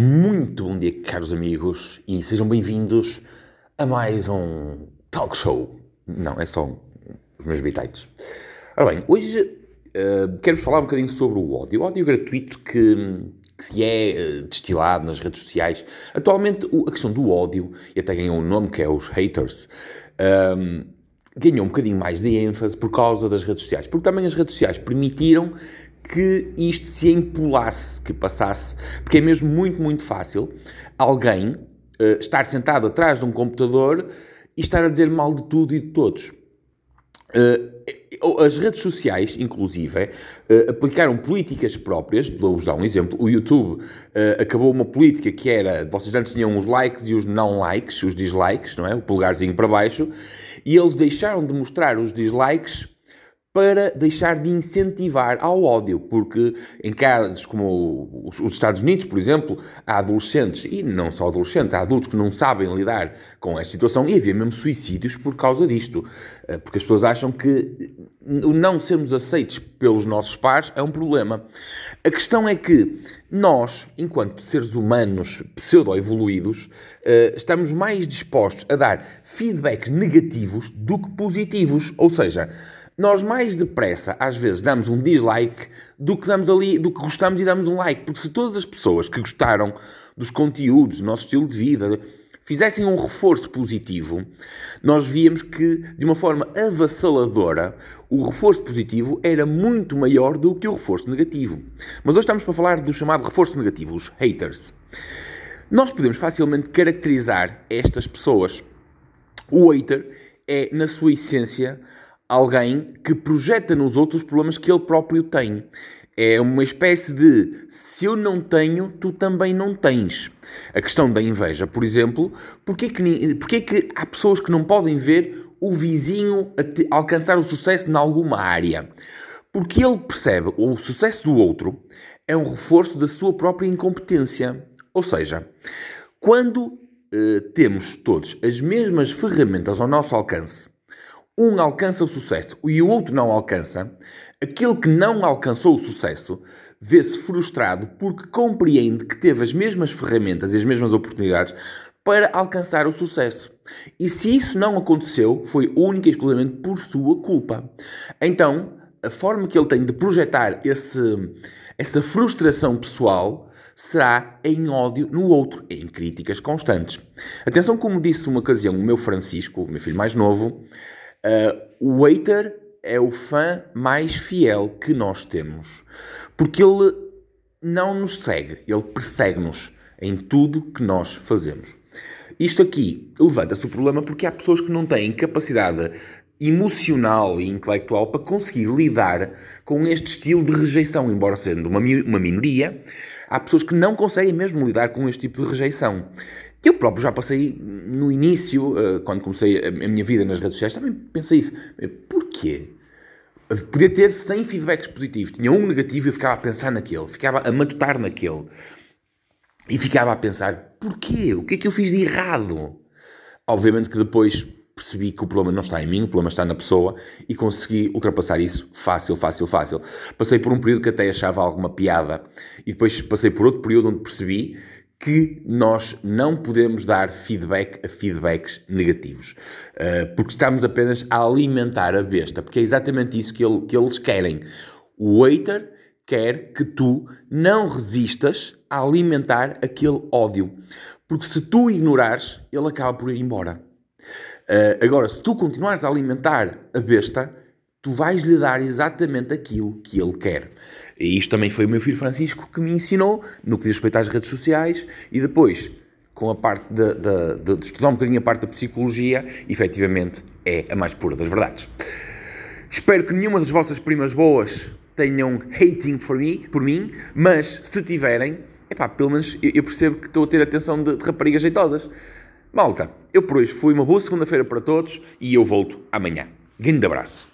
Muito bom dia, caros amigos, e sejam bem-vindos a mais um talk show. Não, é só os meus bitites. Ora bem, hoje uh, quero-vos falar um bocadinho sobre o ódio. O ódio gratuito que, que é uh, destilado nas redes sociais. Atualmente, o, a questão do ódio, e até ganhou um nome que é os haters, um, ehm, ganhou um bocadinho mais de ênfase por causa das redes sociais. Porque também as redes sociais permitiram que isto se empolasse, que passasse, porque é mesmo muito, muito fácil alguém uh, estar sentado atrás de um computador e estar a dizer mal de tudo e de todos. Uh, as redes sociais, inclusive, uh, aplicaram políticas próprias. Vou-vos dar um exemplo. O YouTube uh, acabou uma política que era: vocês antes tinham os likes e os não likes, os dislikes, não é? O polegarzinho para baixo, e eles deixaram de mostrar os dislikes para deixar de incentivar ao ódio, porque em casos como os Estados Unidos, por exemplo, há adolescentes, e não só adolescentes, há adultos que não sabem lidar com esta situação e havia mesmo suicídios por causa disto, eh, porque as pessoas acham que o não sermos aceitos pelos nossos pares é um problema. A questão é que nós, enquanto seres humanos pseudo-evoluídos, eh, estamos mais dispostos a dar feedbacks negativos do que positivos, ou seja, nós mais depressa, às vezes, damos um dislike do que damos ali, do que gostamos e damos um like. Porque se todas as pessoas que gostaram dos conteúdos, do nosso estilo de vida, fizessem um reforço positivo, nós víamos que, de uma forma avassaladora, o reforço positivo era muito maior do que o reforço negativo. Mas hoje estamos para falar do chamado reforço negativo, os haters. Nós podemos facilmente caracterizar estas pessoas. O hater é, na sua essência, alguém que projeta nos outros os problemas que ele próprio tem. É uma espécie de se eu não tenho, tu também não tens. A questão da inveja, por exemplo, porquê que, porquê que há pessoas que não podem ver o vizinho alcançar o sucesso em alguma área? Porque ele percebe o sucesso do outro é um reforço da sua própria incompetência. Ou seja, quando eh, temos todos as mesmas ferramentas ao nosso alcance, um alcança o sucesso e o outro não alcança, aquele que não alcançou o sucesso vê-se frustrado porque compreende que teve as mesmas ferramentas e as mesmas oportunidades para alcançar o sucesso. E se isso não aconteceu, foi única e exclusivamente por sua culpa. Então, a forma que ele tem de projetar esse, essa frustração pessoal será em ódio no outro, em críticas constantes. Atenção, como disse uma ocasião o meu Francisco, o meu filho mais novo, o hater é o fã mais fiel que nós temos, porque ele não nos segue, ele persegue-nos em tudo que nós fazemos. Isto aqui levanta-se o problema porque há pessoas que não têm capacidade emocional e intelectual para conseguir lidar com este estilo de rejeição, embora sendo uma, uma minoria, há pessoas que não conseguem mesmo lidar com este tipo de rejeição. Eu próprio já passei no início, eh, quando comecei a minha vida nas redes sociais, também pensei isso. Porquê? Podia ter 100 feedbacks positivos, tinha um negativo e eu ficava a pensar naquele, ficava a matutar naquele. E ficava a pensar, porquê? O que é que eu fiz de errado? Obviamente que depois percebi que o problema não está em mim, o problema está na pessoa e consegui ultrapassar isso fácil, fácil, fácil. Passei por um período que até achava alguma piada e depois passei por outro período onde percebi que nós não podemos dar feedback a feedbacks negativos, uh, porque estamos apenas a alimentar a besta, porque é exatamente isso que, ele, que eles querem. O hater quer que tu não resistas a alimentar aquele ódio, porque se tu ignorares, ele acaba por ir embora. Uh, agora, se tu continuares a alimentar a besta, tu vais lhe dar exatamente aquilo que ele quer. E isto também foi o meu filho Francisco que me ensinou no que diz respeito às redes sociais e depois, com a parte de, de, de, estudar um bocadinho a parte da psicologia, efetivamente é a mais pura das verdades. Espero que nenhuma das vossas primas boas tenham hating por mim, por mim mas se tiverem, epá, pelo menos eu, eu percebo que estou a ter atenção de, de raparigas jeitosas. Malta, eu por hoje fui uma boa segunda-feira para todos e eu volto amanhã. Grande abraço.